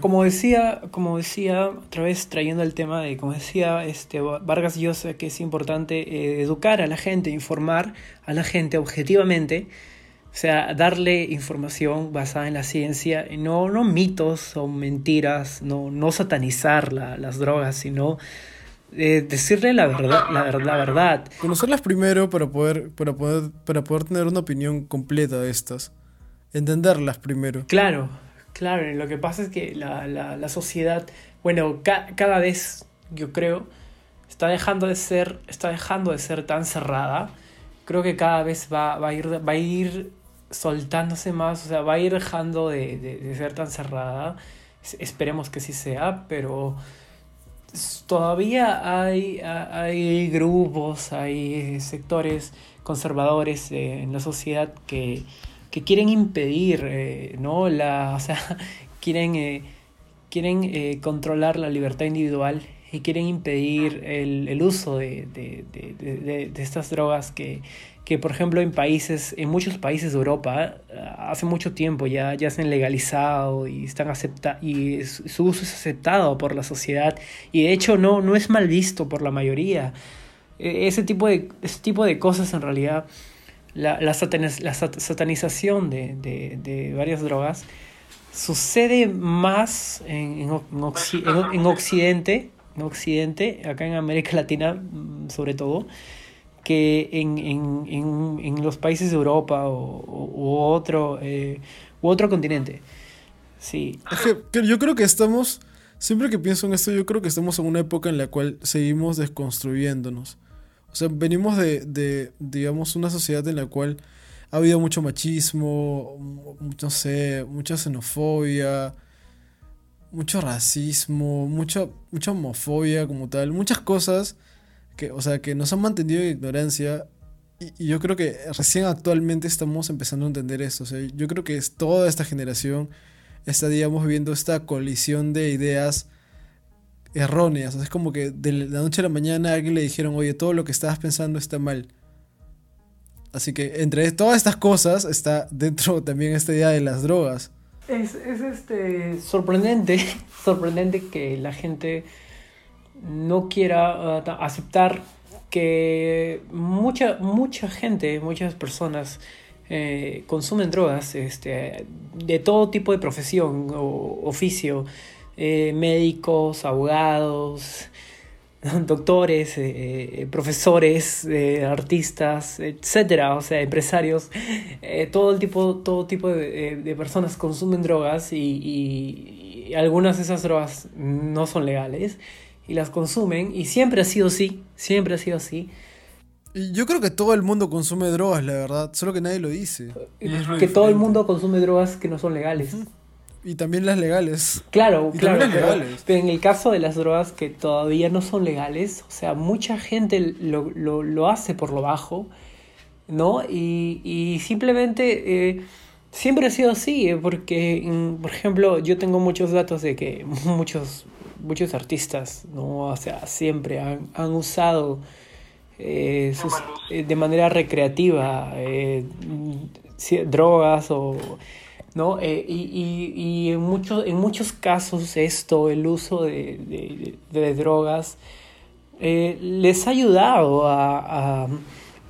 como, decía, como decía, otra vez trayendo el tema de, como decía este Vargas Llosa, que es importante eh, educar a la gente, informar a la gente objetivamente o sea, darle información basada en la ciencia, y no, no mitos o mentiras, no, no satanizar la, las drogas, sino eh, decirle la verdad, la, la, verdad. Conocerlas primero para poder, para, poder, para poder tener una opinión completa de estas. Entenderlas primero. Claro, claro. Lo que pasa es que la, la, sociedad, bueno, cada vez, yo creo, está dejando de ser, está dejando de ser tan cerrada. Creo que cada vez va, va, a, ir, va a ir soltándose más, o sea, va a ir dejando de, de, ser tan cerrada. Esperemos que sí sea, pero todavía hay, hay grupos, hay sectores conservadores en la sociedad que, que quieren impedir, eh, ¿no? La, o sea, quieren, eh, quieren eh, controlar la libertad individual y quieren impedir el, el uso de, de, de, de, estas drogas que, que por ejemplo en países, en muchos países de Europa, hace mucho tiempo ya, ya se han legalizado y están acepta y su uso es aceptado por la sociedad y de hecho no, no es mal visto por la mayoría. E, ese tipo de, ese tipo de cosas en realidad, la, la, satanización de, de, de varias drogas, sucede más en, en, en, Occidente, en Occidente, acá en América Latina mm, sobre todo, que en, en los países de Europa o, u, otro, eh, u otro continente. Sí. yo creo que estamos, siempre que pienso en esto, yo creo que estamos en una época en la cual seguimos desconstruyéndonos. O sea, venimos de, de digamos, una sociedad en la cual ha habido mucho machismo, no sé, mucha xenofobia, mucho racismo, mucha, mucha homofobia como tal, muchas cosas que, o sea, que nos han mantenido en ignorancia. Y, yo creo que recién actualmente estamos empezando a entender esto. O sea, yo creo que toda esta generación está, digamos, viendo esta colisión de ideas erróneas. es como que de la noche a la mañana a alguien le dijeron, oye, todo lo que estabas pensando está mal. Así que entre todas estas cosas está dentro también esta idea de las drogas. Es, este sorprendente, sorprendente que la gente no quiera uh, aceptar que mucha, mucha gente, muchas personas eh, consumen drogas este, de todo tipo de profesión o oficio, eh, médicos, abogados, doctores, eh, profesores, artistas, etcétera, o sea, empresarios, todo el tipo, todo tipo de, personas consumen drogas y, y, algunas de esas drogas no son legales y las consumen y siempre ha sido así, siempre ha sido así. Yo creo que todo el mundo consume drogas, la verdad, solo que nadie lo dice. Que todo el mundo consume drogas que no son legales. Y también las legales. Claro, claro. Pero, en el caso de las drogas que todavía no son legales, o sea, mucha gente lo, lo, lo hace por lo bajo, ¿no? Y, y simplemente eh, siempre ha sido así, eh, porque, mm, por ejemplo, yo tengo muchos datos de que muchos, muchos artistas, ¿no? O sea, siempre han, han usado eh, de manera recreativa drogas o ¿no? Eh, y, y, en, muchos, en muchos casos esto, el uso de, de, drogas, eh, les ha ayudado a,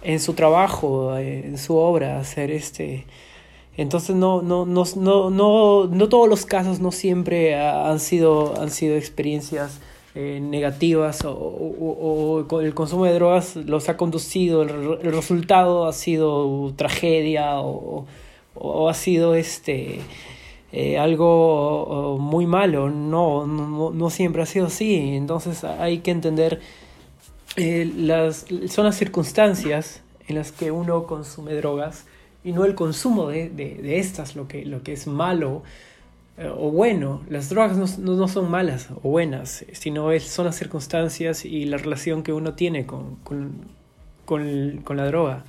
en su trabajo, en su obra, a hacer este... Entonces no, no, no, no, no, no todos los casos no siempre han sido, han sido experiencias eh, negativas o, o, el consumo de drogas los ha conducido, el, el resultado ha sido tragedia o, o ha sido este eh, algo muy malo. No, no, siempre ha sido así. Entonces hay que entender eh, las, son las circunstancias en las que uno consume drogas y no el consumo de, de, estas lo que, lo que es malo eh, o bueno. Las drogas no, no, son malas o buenas, sino es, son las circunstancias y la relación que uno tiene con, con, con, con la droga.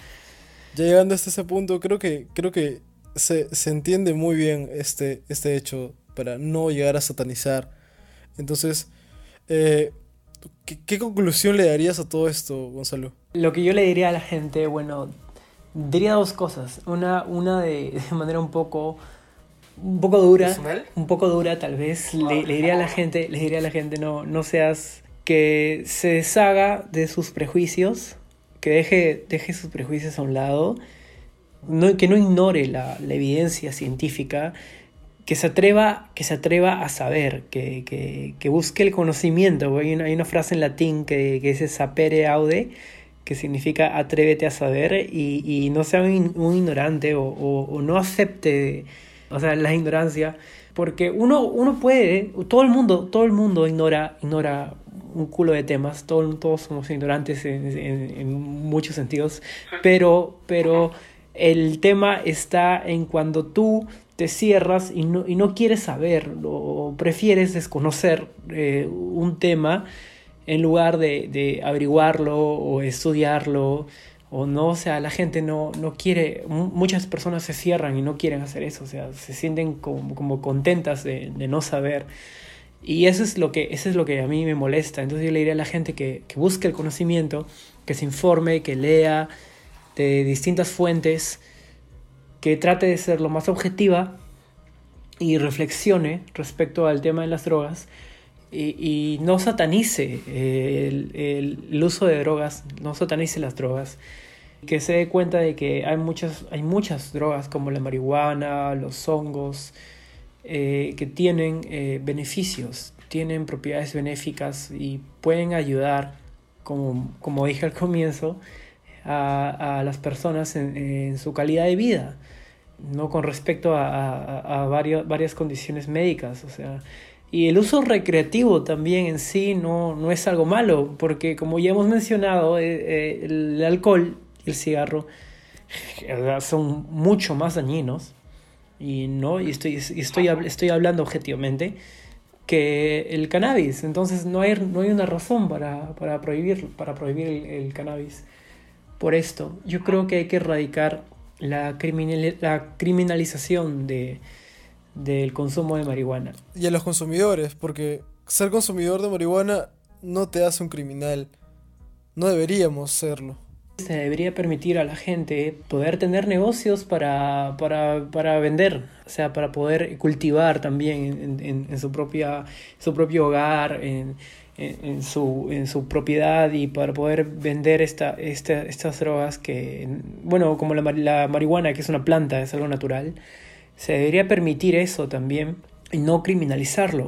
Ya llegando hasta ese punto, creo que, creo que se, entiende muy bien este, este hecho para no llegar a satanizar. Entonces, eh, ¿qué, conclusión le darías a todo esto, Gonzalo? Lo que yo le diría a la gente, bueno, diría dos cosas. Una, una de, manera un poco un poco dura, un poco dura tal vez, le, diría a la gente, le diría a la gente, no, no seas que se deshaga de sus prejuicios, que deje, deje sus prejuicios a un lado que no ignore la, evidencia científica, que se atreva, que se atreva a saber, que, busque el conocimiento. Hay una, frase en latín que, que es sapere aude, que significa atrévete a saber y, no sea un, ignorante o, no acepte o sea, la ignorancia. Porque uno, uno puede, todo el mundo, todo el mundo ignora, ignora un culo de temas, todos, todos somos ignorantes en, en, muchos sentidos, pero, pero el tema está en cuando tú te cierras y no, y no quieres saber o prefieres desconocer eh, un tema en lugar de, de, averiguarlo o estudiarlo o no, o sea, la gente no, no quiere, muchas personas se cierran y no quieren hacer eso, o sea, se sienten como, como contentas de, de, no saber. Y eso es, lo que, eso es lo que a mí me molesta. Entonces yo le diría a la gente que, que busque el conocimiento, que se informe, que lea, de distintas fuentes, que trate de ser lo más objetiva y reflexione respecto al tema de las drogas y, no satanice el, el, uso de drogas, no satanice las drogas, que se dé cuenta de que hay muchas, hay muchas drogas como la marihuana, los hongos, eh, que tienen eh, beneficios, tienen propiedades benéficas y pueden ayudar, como, como dije al comienzo, a, a las personas en, en, su calidad de vida, no con respecto a, a, a varias, varias condiciones médicas. O sea, y el uso recreativo también en sí no, no es algo malo, porque como ya hemos mencionado, eh, eh, el alcohol y el cigarro son mucho más dañinos, y no, y estoy, estoy, estoy hablando objetivamente, que el cannabis. Entonces no hay, no hay una razón para, para prohibir, para prohibir el, el, cannabis. Por esto, yo creo que hay que erradicar la, criminal, la criminalización de, del consumo de marihuana. Y a los consumidores, porque ser consumidor de marihuana no te hace un criminal. No deberíamos serlo. Se debería permitir a la gente poder tener negocios para, para, para vender, o sea, para poder cultivar también en, en, en su, propia, su propio hogar, en, en, su, en su propiedad y para poder vender esta, esta, estas drogas que, bueno, como la, la marihuana, que es una planta, es algo natural, se debería permitir eso también y no criminalizarlo.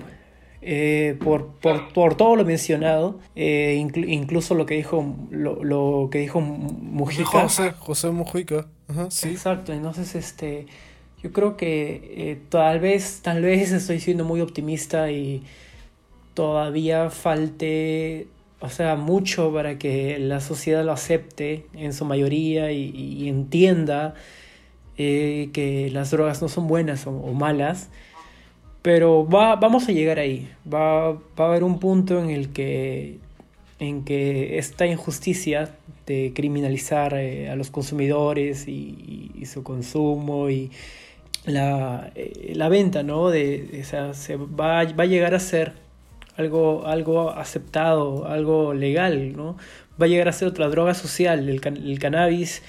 Eh, por, por, por, todo lo mencionado, eh, inclu incluso lo que dijo lo, lo que dijo Mujica. José, José Mujica. Ajá, sí. Exacto, entonces este yo creo que eh, tal vez, tal vez estoy siendo muy optimista y todavía falte, o sea, mucho para que la sociedad lo acepte en su mayoría y, entienda eh, que las drogas no son buenas o, malas, pero va, vamos a llegar ahí. Va, va, a haber un punto en el que, en que esta injusticia de criminalizar eh, a los consumidores y, su consumo y la, eh, la venta, ¿no? De, o sea, se va, va a llegar a ser algo, algo aceptado, algo legal, ¿no? Va a llegar a ser otra droga social, el, can el cannabis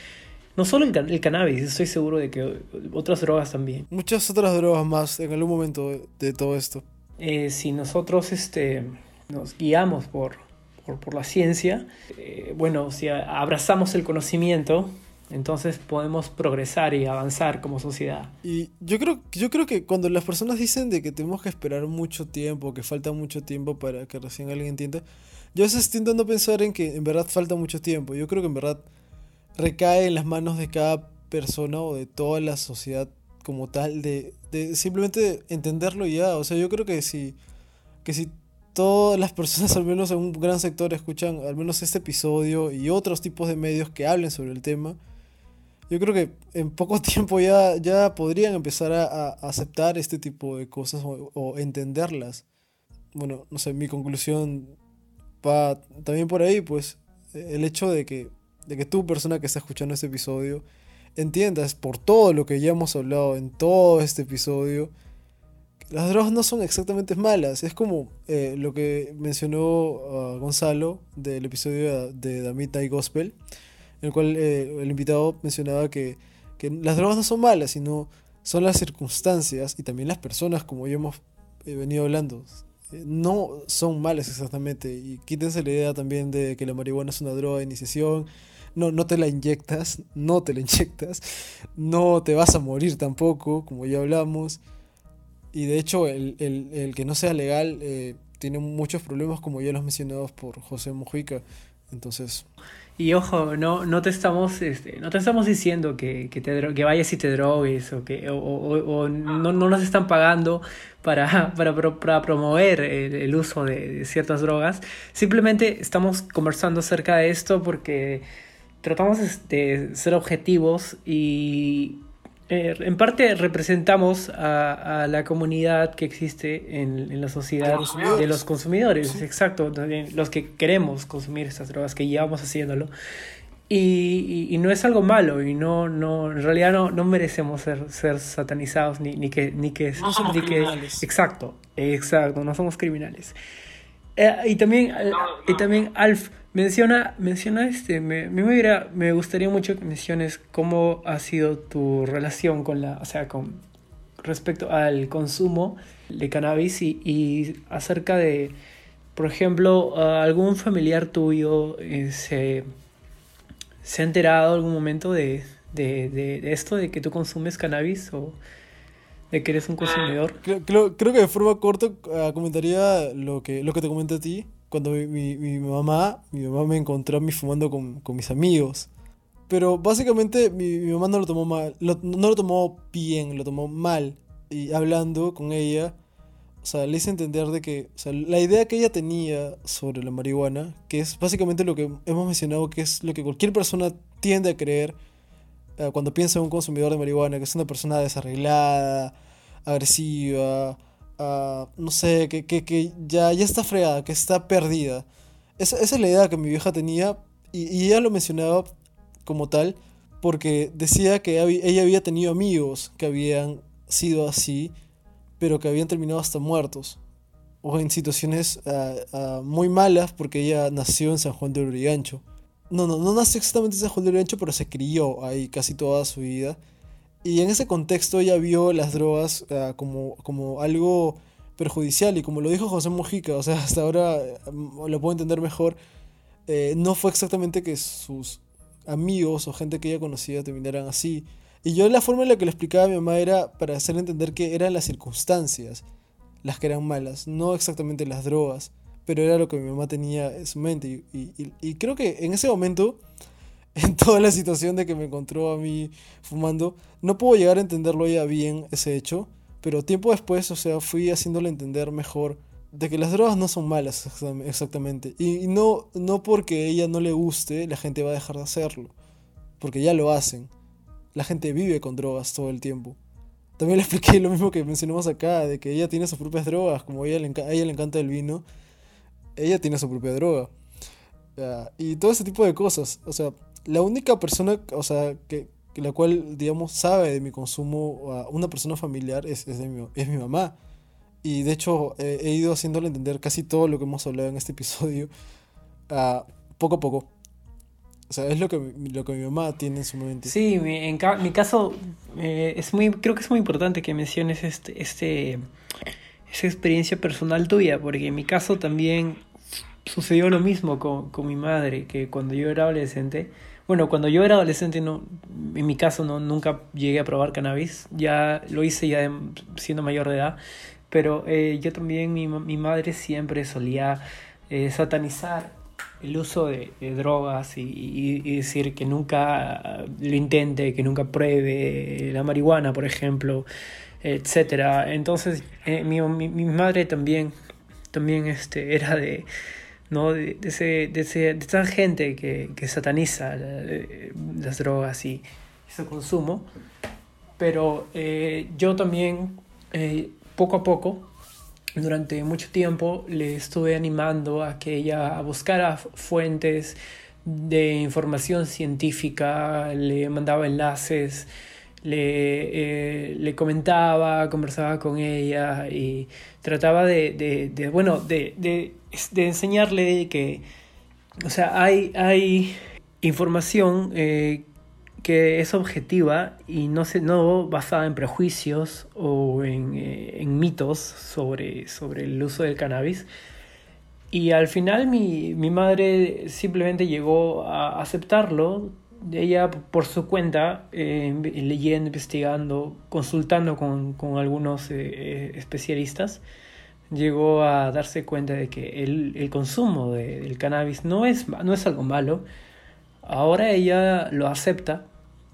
no solo el, el, cannabis, estoy seguro de que otras drogas también. Muchas otras drogas más en algún momento de, de todo esto. Eh, si nosotros este, nos guiamos por, por, por la ciencia, eh, bueno, si abrazamos el conocimiento, entonces podemos progresar y avanzar como sociedad. Y yo creo, yo creo que cuando las personas dicen de que tenemos que esperar mucho tiempo, que falta mucho tiempo para que recién alguien entienda, yo estoy intentando pensar en que en verdad falta mucho tiempo. Yo creo que en verdad recae en las manos de cada persona o de toda la sociedad como tal de, de simplemente entenderlo ya. O sea, yo creo que si, que si todas las personas, al menos en un gran sector, escuchan al menos este episodio y otros tipos de medios que hablen sobre el tema, yo creo que en poco tiempo ya, ya podrían empezar a, a aceptar este tipo de cosas o, o, entenderlas. Bueno, no sé, mi conclusión va también por ahí, pues el hecho de que de que tú, persona que está escuchando este episodio, entiendas por todo lo que ya hemos hablado en todo este episodio, las drogas no son exactamente malas. Es como eh, lo que mencionó uh, Gonzalo del episodio de Damita y Gospel, en el cual eh, el invitado mencionaba que, que, las drogas no son malas, sino son las circunstancias y también las personas, como ya hemos eh, venido hablando. No son malas exactamente. Y quítense la idea también de que la marihuana es una droga de iniciación no, no te la inyectas, no te la inyectas, no te vas a morir tampoco, como ya hablamos. Y de hecho, el, el, el que no sea legal eh, tiene muchos problemas, como ya los mencionados por José Mojica. Entonces. Y ojo, no, no te estamos, este, no te estamos diciendo que, que, te, que vayas y te drogues o que o, o, o no, no nos están pagando para, para, para promover el, uso de, de, ciertas drogas. Simplemente estamos conversando acerca de esto porque tratamos de ser objetivos y eh, en parte representamos a, a, la comunidad que existe en, en la sociedad ¿Los de los consumidores, sí. exacto, los que queremos consumir estas drogas, que llevamos haciéndolo. Y, y, y, no es algo malo y no, no en realidad no, no merecemos ser, ser satanizados ni, ni que ni que, no somos ni criminales. que exacto exacto no somos criminales eh, y también no, no. y también Alf Menciona, menciona este, me, me, hubiera, me gustaría mucho que menciones cómo ha sido tu relación con la, o sea, con respecto al consumo de cannabis y, y acerca de, por ejemplo, algún familiar tuyo eh, se, se ha enterado algún momento de, de, de, de, esto, de que tú consumes cannabis o de que eres un consumidor. Creo, creo, que de forma corta ah, comentaría lo que, lo que te comenté a ti. Cuando mi, mi, mamá, mi mamá me encontró a mí fumando con, con mis amigos. Pero básicamente mi, mi mamá no lo tomó mal, no lo tomó bien, lo tomó mal. Y hablando con ella, o sea, le hice entender de que, o sea, la idea que ella tenía sobre la marihuana, que es básicamente lo que hemos mencionado, que es lo que cualquier persona tiende a creer eh, cuando piensa en un consumidor de marihuana, que es una persona desarreglada, agresiva, uh, no sé, que, que, que, ya, ya está fregada, que está perdida. Esa, esa es la idea que mi vieja tenía y, y, ella lo mencionaba como tal porque decía que ella había tenido amigos que habían sido así, pero que habían terminado hasta muertos o en situaciones uh, uh, muy malas porque ella nació en San Juan de Urigancho. No, no, no nació exactamente en San Juan de Urigancho, pero se crió ahí casi toda su vida. Y en ese contexto ella vio las drogas como, como algo perjudicial y como lo dijo José Mojica, o sea, hasta ahora lo puedo entender mejor, eh, no fue exactamente que sus amigos o gente que ella conocía terminaran así. Y yo la forma en la que le explicaba a mi mamá era para hacer entender que eran las circunstancias las que eran malas, no exactamente las drogas, pero era lo que mi mamá tenía en su mente. Y, creo que en ese momento, en toda la situación de que me encontró a mí fumando, no puedo llegar a entenderlo ya bien ese hecho, pero tiempo después, o sea, fui haciéndole entender mejor de que las drogas no son malas exactamente. Y no, no porque ella no le guste, la gente va a dejar de hacerlo. Porque ya lo hacen. La gente vive con drogas todo el tiempo. También le expliqué lo mismo que mencionamos acá, de que ella tiene sus propias drogas, como ella le, a ella le encanta el vino, ella tiene su propia droga. y todo ese tipo de cosas. O sea, la única persona, o sea, que, la cual, digamos, sabe de mi consumo, una persona familiar, es, es, mi, es mi mamá. Y de hecho he ido haciéndole entender casi todo lo que hemos hablado en este episodio, poco a poco. O sea, es lo que, lo que mi mamá tiene en su mente. Sí, en mi caso, eh, es muy, creo que es muy importante que menciones este, este, esa experiencia personal tuya, porque en mi caso también sucedió lo mismo con, con mi madre, que cuando yo era adolescente, bueno, cuando yo era adolescente, no, en mi caso no, nunca llegué a probar cannabis, ya lo hice ya siendo mayor de edad, pero eh, yo también, mi, mi, madre siempre solía eh, satanizar el uso de, drogas y, decir que nunca lo intente, que nunca pruebe la marihuana, por ejemplo, etcétera. Entonces, eh, mi, mi, mi, madre también, también este, era de, ¿no? de, ese, de, ese, de esa gente que, que sataniza las drogas y su consumo. Pero yo también poco a poco, durante mucho tiempo, le estuve animando a que ella buscara fuentes de información científica, le mandaba enlaces, le, eh, le comentaba, conversaba con ella y trataba de, de, bueno, de, de, de, enseñarle que, o sea, hay, hay información eh, que es objetiva y no, se, no basada en prejuicios o en, eh, en mitos sobre, sobre el uso del cannabis. Y al final mi, mi, madre simplemente llegó a aceptarlo, ella por su cuenta, eh, leyendo, investigando, consultando con, con algunos eh, especialistas, llegó a darse cuenta de que el, el consumo de, del cannabis no es, no es algo malo. Ahora ella lo acepta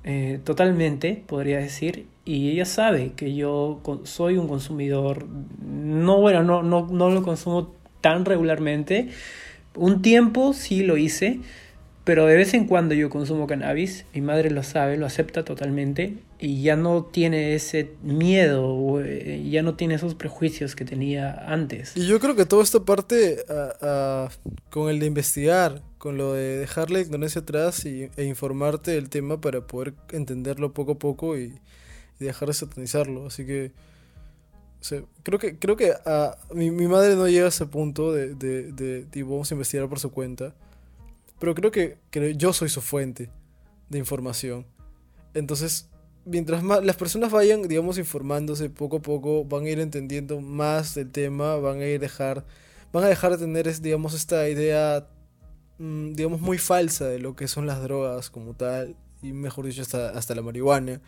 eh, totalmente, podría decir, y ella sabe que yo soy un consumidor, no, bueno, no, no, no lo consumo tan regularmente, un tiempo sí lo hice, pero de vez en cuando yo consumo cannabis, mi madre lo sabe, lo acepta totalmente y ya no tiene ese miedo, eh, ya no tiene esos prejuicios que tenía antes. Y yo creo que todo esto parte con el de investigar, con lo de dejar la ignorancia atrás y, e informarte del tema para poder entenderlo poco a poco y, dejar de satanizarlo. Así que creo que, creo que a, mi, mi, madre no llega a ese punto de, de, de, vamos a investigar por su cuenta. Pero creo que, que yo soy su fuente de información. Entonces, mientras más las personas vayan, digamos, informándose poco a poco, van a ir entendiendo más del tema, van a ir dejar, van a dejar de tener, digamos, esta idea, mm, digamos, muy falsa de lo que son las drogas como tal, y mejor dicho, hasta, hasta la marihuana.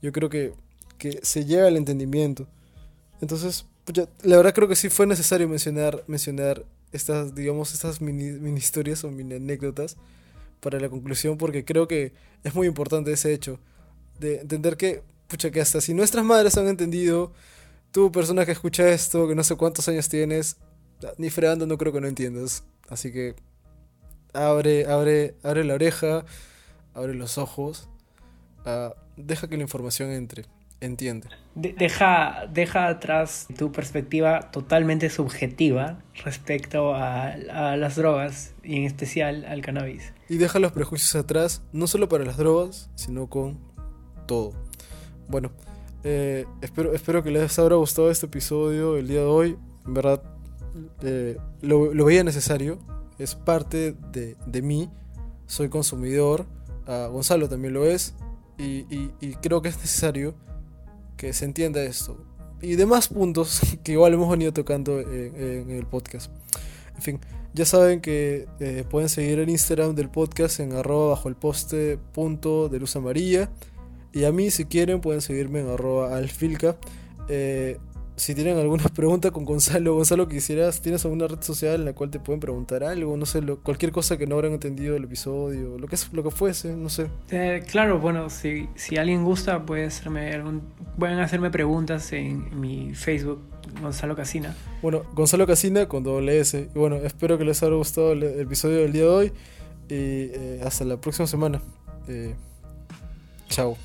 Yo creo que, que se llega al entendimiento. Entonces, la verdad creo que sí fue necesario mencionar, mencionar estas, digamos, estas mini, historias o mini anécdotas para la conclusión, porque creo que es muy importante ese hecho de entender que, pucha, que hasta si nuestras madres han entendido, tú, persona que escucha esto, que no sé cuántos años tienes, ni fregando no creo que no entiendas. Así que abre, abre, abre la oreja, abre los ojos, uh, deja que la información entre, entiende. deja, deja atrás tu perspectiva totalmente subjetiva respecto a, a, las drogas y en especial al cannabis. Y deja los prejuicios atrás, no solo para las drogas, sino con todo. Bueno, eh, espero, espero que les haya gustado este episodio el día de hoy. En verdad, eh, lo, lo, veía necesario. Es parte de, de mí. Soy consumidor. Uh, Gonzalo también lo es. Y, y, creo que es necesario que se entienda esto. Y demás puntos que igual hemos venido tocando en, el podcast. En fin, ya saben que eh, pueden seguir el Instagram del podcast en arroba bajo el poste punto de luz amarilla. Y a mí, si quieren, pueden seguirme en arroba alfilca. Eh, si tienen alguna pregunta con Gonzalo, Gonzalo, quisieras, ¿tienes alguna red social en la cual te pueden preguntar algo? No sé, cualquier cosa que no habrán entendido del episodio, lo que, lo que fuese, no sé. Eh, claro, bueno, si, si alguien gusta, puede hacerme algún, pueden hacerme preguntas en mi Facebook, Gonzalo Casina. Bueno, Gonzalo Casina con doble S. Y bueno, espero que les haya gustado el, episodio del día de hoy. Y eh, hasta la próxima semana. Eh, chao.